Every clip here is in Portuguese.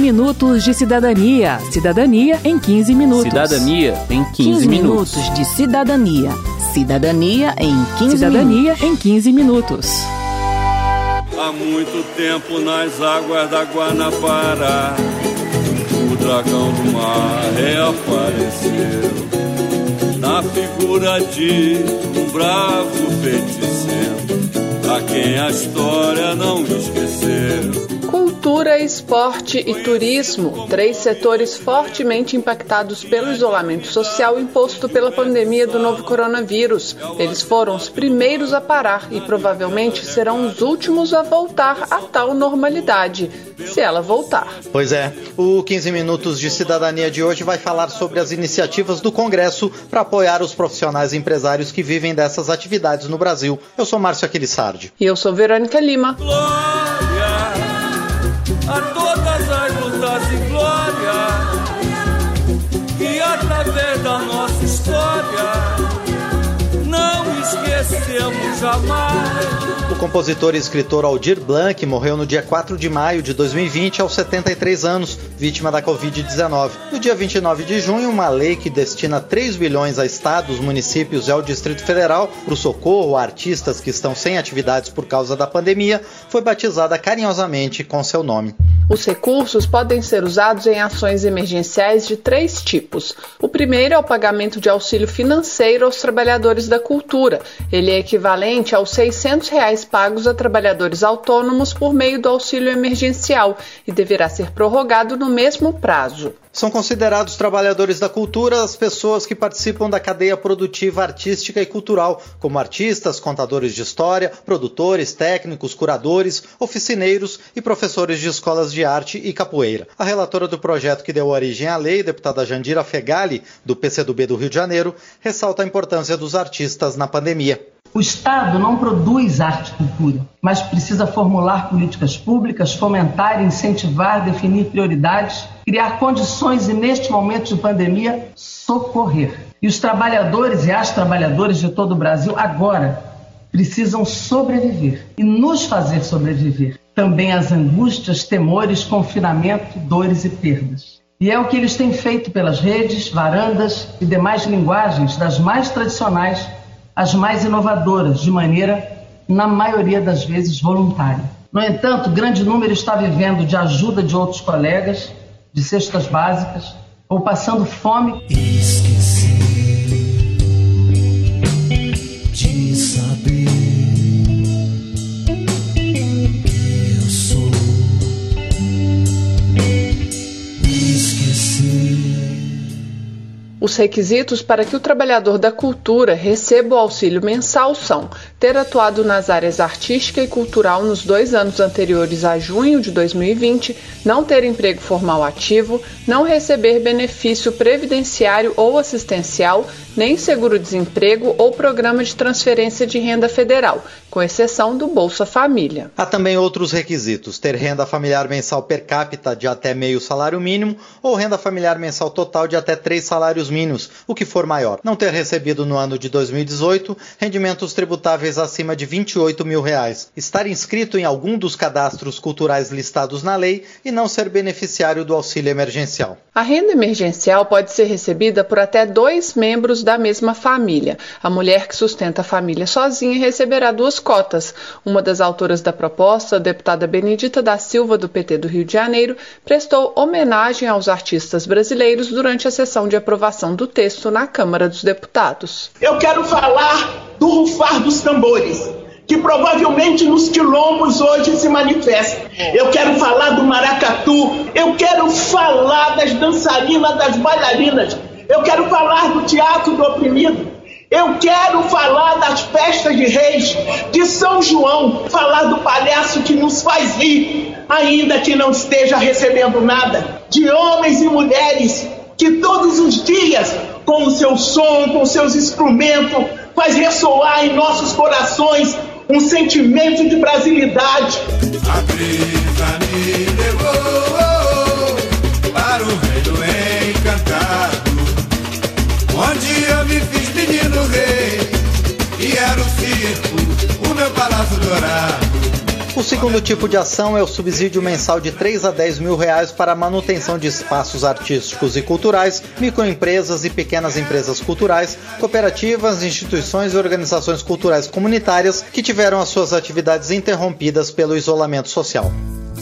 minutos de cidadania. Cidadania em 15 minutos. Cidadania em 15, 15 minutos. minutos de cidadania. Cidadania em 15 Cidadania minutos. em 15 minutos. Há muito tempo nas águas da Guanabara, o dragão do mar reapareceu na figura de um bravo feiticeiro, a quem a história não esqueceu. Cultura, esporte e turismo, três setores fortemente impactados pelo isolamento social imposto pela pandemia do novo coronavírus. Eles foram os primeiros a parar e provavelmente serão os últimos a voltar à tal normalidade, se ela voltar. Pois é, o 15 Minutos de Cidadania de hoje vai falar sobre as iniciativas do Congresso para apoiar os profissionais e empresários que vivem dessas atividades no Brasil. Eu sou Márcio Aquilissardi. E eu sou Verônica Lima. Glória a todas as lutas e glória e através da nossa história não esquecemos jamais compositor e escritor Aldir Blanc morreu no dia 4 de maio de 2020, aos 73 anos, vítima da Covid-19. No dia 29 de junho, uma lei que destina 3 bilhões a estados, municípios e ao Distrito Federal para o socorro a artistas que estão sem atividades por causa da pandemia foi batizada carinhosamente com seu nome. Os recursos podem ser usados em ações emergenciais de três tipos. O primeiro é o pagamento de auxílio financeiro aos trabalhadores da cultura. Ele é equivalente aos 600 reais pagos a trabalhadores autônomos por meio do auxílio emergencial e deverá ser prorrogado no mesmo prazo. São considerados trabalhadores da cultura as pessoas que participam da cadeia produtiva artística e cultural, como artistas, contadores de história, produtores, técnicos, curadores, oficineiros e professores de escolas de arte e capoeira. A relatora do projeto que deu origem à lei, deputada Jandira Fegali, do PCdoB do Rio de Janeiro, ressalta a importância dos artistas na pandemia. O Estado não produz arte e cultura, mas precisa formular políticas públicas, fomentar, incentivar, definir prioridades, criar condições e, neste momento de pandemia, socorrer. E os trabalhadores e as trabalhadoras de todo o Brasil agora precisam sobreviver e nos fazer sobreviver. Também às angústias, temores, confinamento, dores e perdas. E é o que eles têm feito pelas redes, varandas e demais linguagens das mais tradicionais as mais inovadoras, de maneira, na maioria das vezes, voluntária. No entanto, grande número está vivendo de ajuda de outros colegas, de cestas básicas, ou passando fome. Esqueci Os requisitos para que o trabalhador da cultura receba o auxílio mensal são ter atuado nas áreas artística e cultural nos dois anos anteriores a junho de 2020, não ter emprego formal ativo, não receber benefício previdenciário ou assistencial, nem seguro-desemprego ou programa de transferência de renda federal, com exceção do Bolsa Família. Há também outros requisitos: ter renda familiar mensal per capita de até meio salário mínimo ou renda familiar mensal total de até três salários mínimos, o que for maior. Não ter recebido no ano de 2018 rendimentos tributáveis acima de 28 mil reais. Estar inscrito em algum dos cadastros culturais listados na lei e não ser beneficiário do auxílio emergencial. A renda emergencial pode ser recebida por até dois membros da mesma família. A mulher que sustenta a família sozinha receberá duas cotas. Uma das autoras da proposta, a deputada Benedita da Silva, do PT do Rio de Janeiro, prestou homenagem aos artistas brasileiros durante a sessão de aprovação do texto na Câmara dos Deputados. Eu quero falar do rufar dos tambores que provavelmente nos quilombos hoje se manifesta. Eu quero falar do maracatu, eu quero falar das dançarinas, das bailarinas, eu quero falar do teatro do oprimido. Eu quero falar das festas de reis, de São João, falar do palhaço que nos faz rir, ainda que não esteja recebendo nada, de homens e mulheres que todos os dias, com o seu som, com seus instrumentos, faz ressoar em nossos corações um sentimento de brasilidade. A brisa me levou para o reino encantado, onde eu me fiz menino rei, e era o circo, o meu palácio dourado. O segundo tipo de ação é o subsídio mensal de 3 a 10 mil reais para a manutenção de espaços artísticos e culturais, microempresas e pequenas empresas culturais, cooperativas, instituições e organizações culturais comunitárias que tiveram as suas atividades interrompidas pelo isolamento social.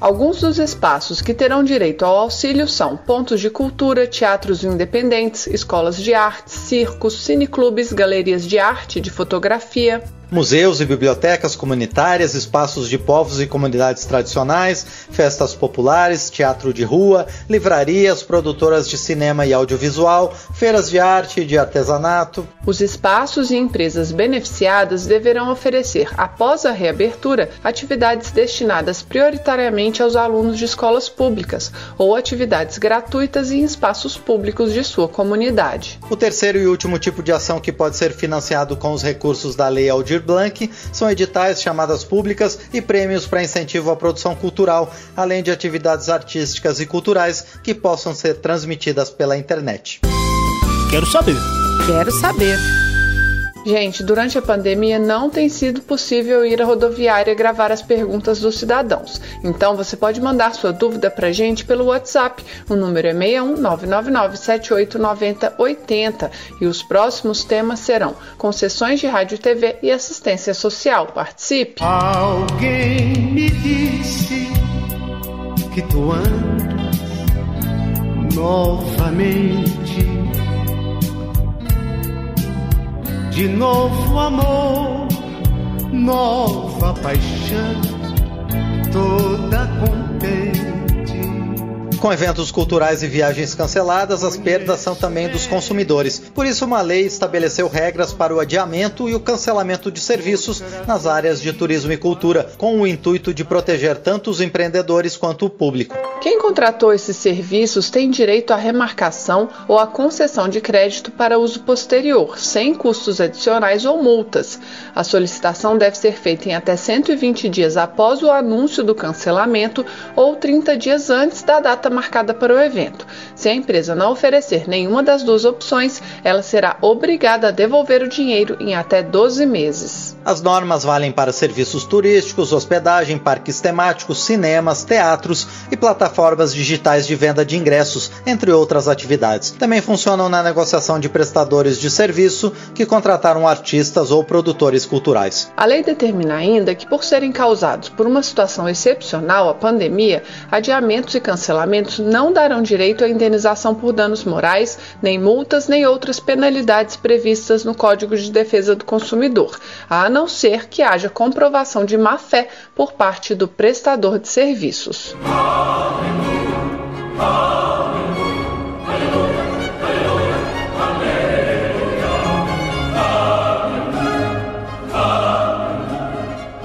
Alguns dos espaços que terão direito ao auxílio são pontos de cultura, teatros independentes, escolas de artes, circos, cineclubes, galerias de arte, de fotografia, museus e bibliotecas comunitárias, espaços de povos e comunidades tradicionais, festas populares, teatro de rua, livrarias, produtoras de cinema e audiovisual, feiras de arte e de artesanato. Os espaços e empresas beneficiadas deverão oferecer, após a reabertura, atividades destinadas prioritariamente aos alunos de escolas públicas ou atividades gratuitas em espaços públicos de sua comunidade. O terceiro e último tipo de ação que pode ser financiado com os recursos da Lei Aldir Aldir Blanc são editais, chamadas públicas e prêmios para incentivo à produção cultural, além de atividades artísticas e culturais que possam ser transmitidas pela internet. Quero saber. Quero saber. Gente, durante a pandemia não tem sido possível ir à rodoviária gravar as perguntas dos cidadãos. Então você pode mandar sua dúvida para gente pelo WhatsApp. O número é 61999789080 e os próximos temas serão concessões de rádio e TV e assistência social. Participe! Alguém me disse que tu andas novamente de novo amor, nova paixão, Com eventos culturais e viagens canceladas, as perdas são também dos consumidores. Por isso, uma lei estabeleceu regras para o adiamento e o cancelamento de serviços nas áreas de turismo e cultura, com o intuito de proteger tanto os empreendedores quanto o público. Quem contratou esses serviços tem direito à remarcação ou à concessão de crédito para uso posterior, sem custos adicionais ou multas. A solicitação deve ser feita em até 120 dias após o anúncio do cancelamento ou 30 dias antes da data marcada para o evento. Se a empresa não oferecer nenhuma das duas opções, ela será obrigada a devolver o dinheiro em até 12 meses. As normas valem para serviços turísticos, hospedagem, parques temáticos, cinemas, teatros e plataformas digitais de venda de ingressos, entre outras atividades. Também funcionam na negociação de prestadores de serviço que contrataram artistas ou produtores culturais. A lei determina ainda que, por serem causados por uma situação excepcional, a pandemia, adiamentos e cancelamentos não darão direito à indenização por danos morais, nem multas, nem outras penalidades previstas no Código de Defesa do Consumidor. A a não ser que haja comprovação de má-fé por parte do prestador de serviços.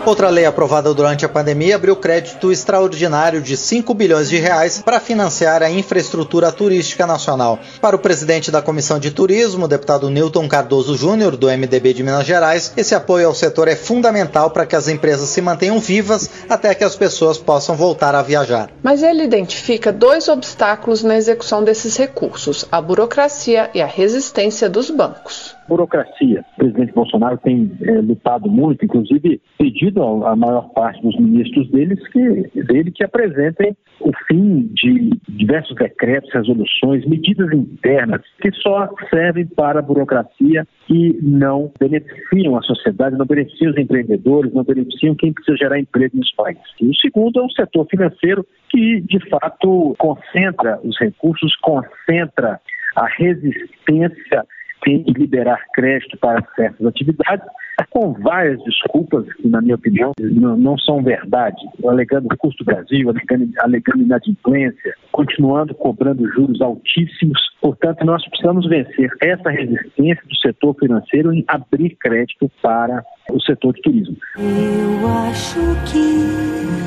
Outra lei aprovada durante a pandemia abriu crédito extraordinário de 5 bilhões de reais para financiar a infraestrutura turística nacional. Para o presidente da Comissão de Turismo, deputado Newton Cardoso Júnior, do MDB de Minas Gerais, esse apoio ao setor é fundamental para que as empresas se mantenham vivas até que as pessoas possam voltar a viajar. Mas ele identifica dois obstáculos na execução desses recursos: a burocracia e a resistência dos bancos burocracia. O presidente Bolsonaro tem é, lutado muito, inclusive pedido à maior parte dos ministros deles que, dele que apresentem o fim de diversos decretos, resoluções, medidas internas que só servem para a burocracia e não beneficiam a sociedade, não beneficiam os empreendedores, não beneficiam quem precisa gerar emprego nos países. E o segundo é um setor financeiro que, de fato, concentra os recursos, concentra a resistência tem que liberar crédito para certas atividades, com várias desculpas que, na minha opinião, não, não são verdade, alegando custo Brasil, alegando, alegando inadimplência, continuando cobrando juros altíssimos. Portanto, nós precisamos vencer essa resistência do setor financeiro em abrir crédito para o setor de turismo. Eu acho que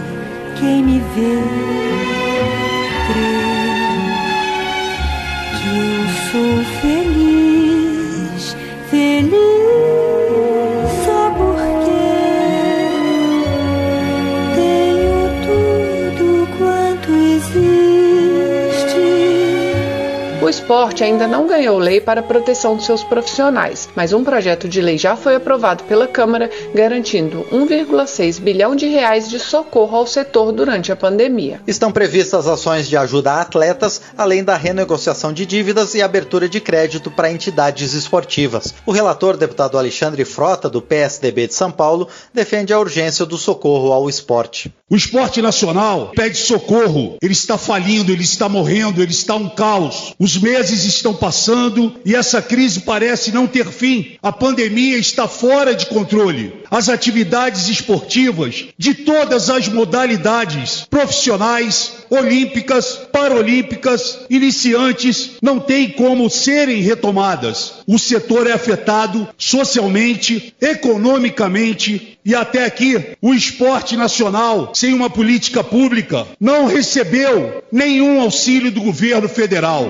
quem me vê crê que eu sou feliz, esporte ainda não ganhou lei para a proteção de seus profissionais, mas um projeto de lei já foi aprovado pela Câmara, garantindo 1,6 bilhão de reais de socorro ao setor durante a pandemia. Estão previstas ações de ajuda a atletas, além da renegociação de dívidas e abertura de crédito para entidades esportivas. O relator, deputado Alexandre Frota, do PSDB de São Paulo, defende a urgência do socorro ao esporte. O esporte nacional pede socorro. Ele está falindo, ele está morrendo, ele está um caos. Os meses estão passando e essa crise parece não ter fim. A pandemia está fora de controle. As atividades esportivas de todas as modalidades, profissionais, olímpicas, paralímpicas, iniciantes, não têm como serem retomadas. O setor é afetado socialmente, economicamente e até aqui o esporte nacional, sem uma política pública, não recebeu nenhum auxílio do governo federal.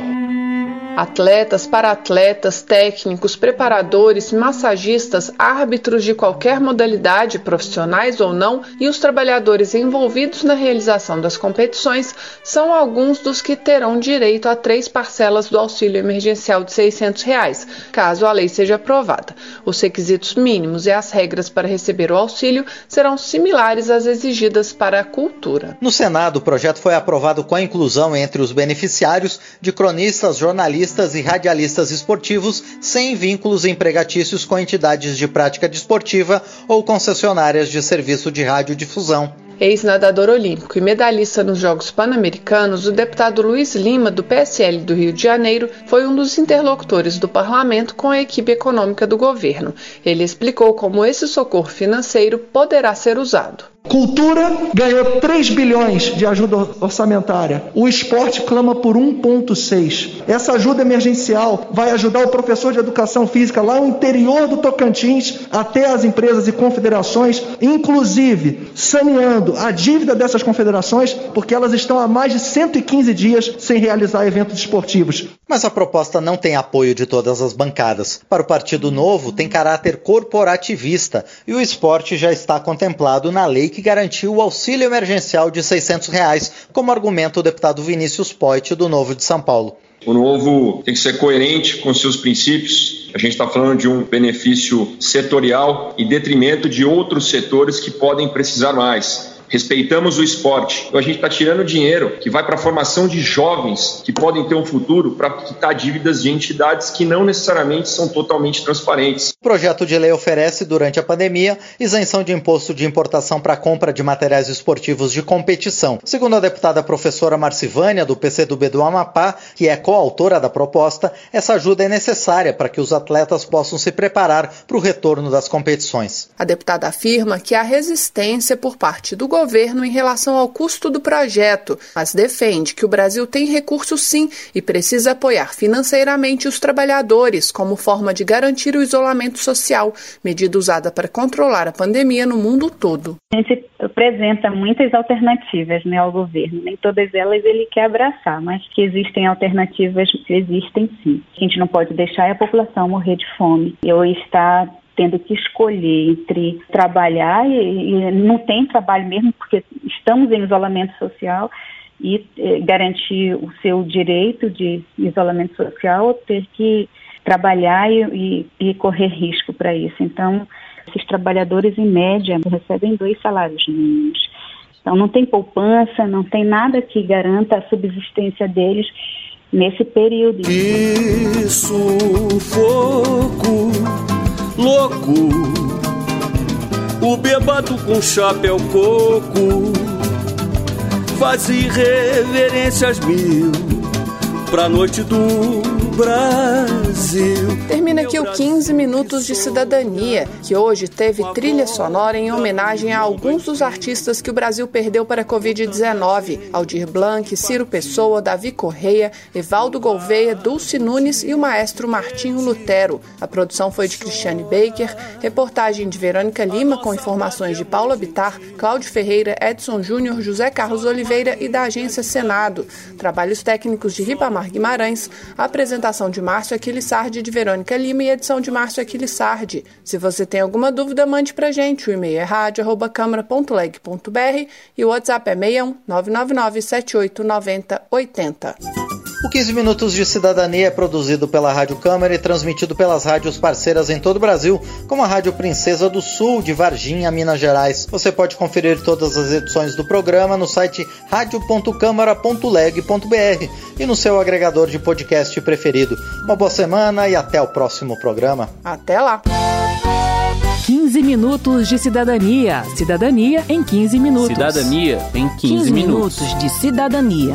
Atletas, para-atletas, técnicos, preparadores, massagistas, árbitros de qualquer modalidade, profissionais ou não, e os trabalhadores envolvidos na realização das competições são alguns dos que terão direito a três parcelas do auxílio emergencial de 600 reais, caso a lei seja aprovada. Os requisitos mínimos e as regras para receber o auxílio serão similares às exigidas para a cultura. No Senado, o projeto foi aprovado com a inclusão entre os beneficiários de cronistas, jornalistas, jornalistas e radialistas esportivos sem vínculos empregatícios com entidades de prática desportiva ou concessionárias de serviço de radiodifusão. Ex-nadador olímpico e medalhista nos Jogos Pan-Americanos, o deputado Luiz Lima, do PSL do Rio de Janeiro, foi um dos interlocutores do parlamento com a equipe econômica do governo. Ele explicou como esse socorro financeiro poderá ser usado. Cultura ganhou 3 bilhões de ajuda orçamentária. O esporte clama por 1,6. Essa ajuda emergencial vai ajudar o professor de educação física lá no interior do Tocantins, até as empresas e confederações, inclusive saneando a dívida dessas confederações, porque elas estão há mais de 115 dias sem realizar eventos esportivos. Mas a proposta não tem apoio de todas as bancadas. Para o Partido Novo, tem caráter corporativista e o esporte já está contemplado na lei que garantiu o auxílio emergencial de 600 reais, como argumenta o deputado Vinícius Poit, do Novo de São Paulo. O novo tem que ser coerente com seus princípios. A gente está falando de um benefício setorial em detrimento de outros setores que podem precisar mais respeitamos o esporte. Então a gente está tirando dinheiro que vai para a formação de jovens que podem ter um futuro para quitar dívidas de entidades que não necessariamente são totalmente transparentes. O projeto de lei oferece, durante a pandemia, isenção de imposto de importação para compra de materiais esportivos de competição. Segundo a deputada professora Marcivânia, do PCdoB do Amapá, que é coautora da proposta, essa ajuda é necessária para que os atletas possam se preparar para o retorno das competições. A deputada afirma que há resistência por parte do governo governo em relação ao custo do projeto, mas defende que o Brasil tem recursos sim e precisa apoiar financeiramente os trabalhadores como forma de garantir o isolamento social, medida usada para controlar a pandemia no mundo todo. A gente apresenta muitas alternativas né, ao governo, nem todas elas ele quer abraçar, mas que existem alternativas, existem sim. A gente não pode deixar a população morrer de fome ou estar tendo que escolher entre trabalhar e, e não tem trabalho mesmo porque estamos em isolamento social e eh, garantir o seu direito de isolamento social ou ter que trabalhar e, e, e correr risco para isso. Então, esses trabalhadores, em média, recebem dois salários mínimos. Então, não tem poupança, não tem nada que garanta a subsistência deles nesse período. Que sufoco louco. O bebado com chapéu coco faz irreverências mil pra noite do Brasil. Termina aqui o 15 Minutos de Cidadania, que hoje teve trilha sonora em homenagem a alguns dos artistas que o Brasil perdeu para a Covid-19: Aldir Blanc, Ciro Pessoa, Davi Correia, Evaldo Gouveia, Dulce Nunes e o maestro Martinho Lutero. A produção foi de Cristiane Baker, reportagem de Verônica Lima com informações de Paula Bitar, Cláudio Ferreira, Edson Júnior, José Carlos Oliveira e da agência Senado. Trabalhos técnicos de Ribamar Guimarães, apresentação apresentação de Márcio Aquilissardi de Verônica Lima e edição de Márcio Aquilissardi. Se você tem alguma dúvida, mande pra gente. O e-mail é rádio.câmara.leg.br e o WhatsApp é 61 999 78 90 80. O 15 Minutos de Cidadania é produzido pela Rádio Câmara e transmitido pelas rádios parceiras em todo o Brasil, como a Rádio Princesa do Sul, de Varginha, Minas Gerais. Você pode conferir todas as edições do programa no site radio.câmara.leg.br e no seu agregador de podcast preferido. Uma boa semana e até o próximo programa. Até lá! 15 minutos de cidadania. Cidadania em 15 minutos. Cidadania em 15, 15 minutos. minutos de cidadania.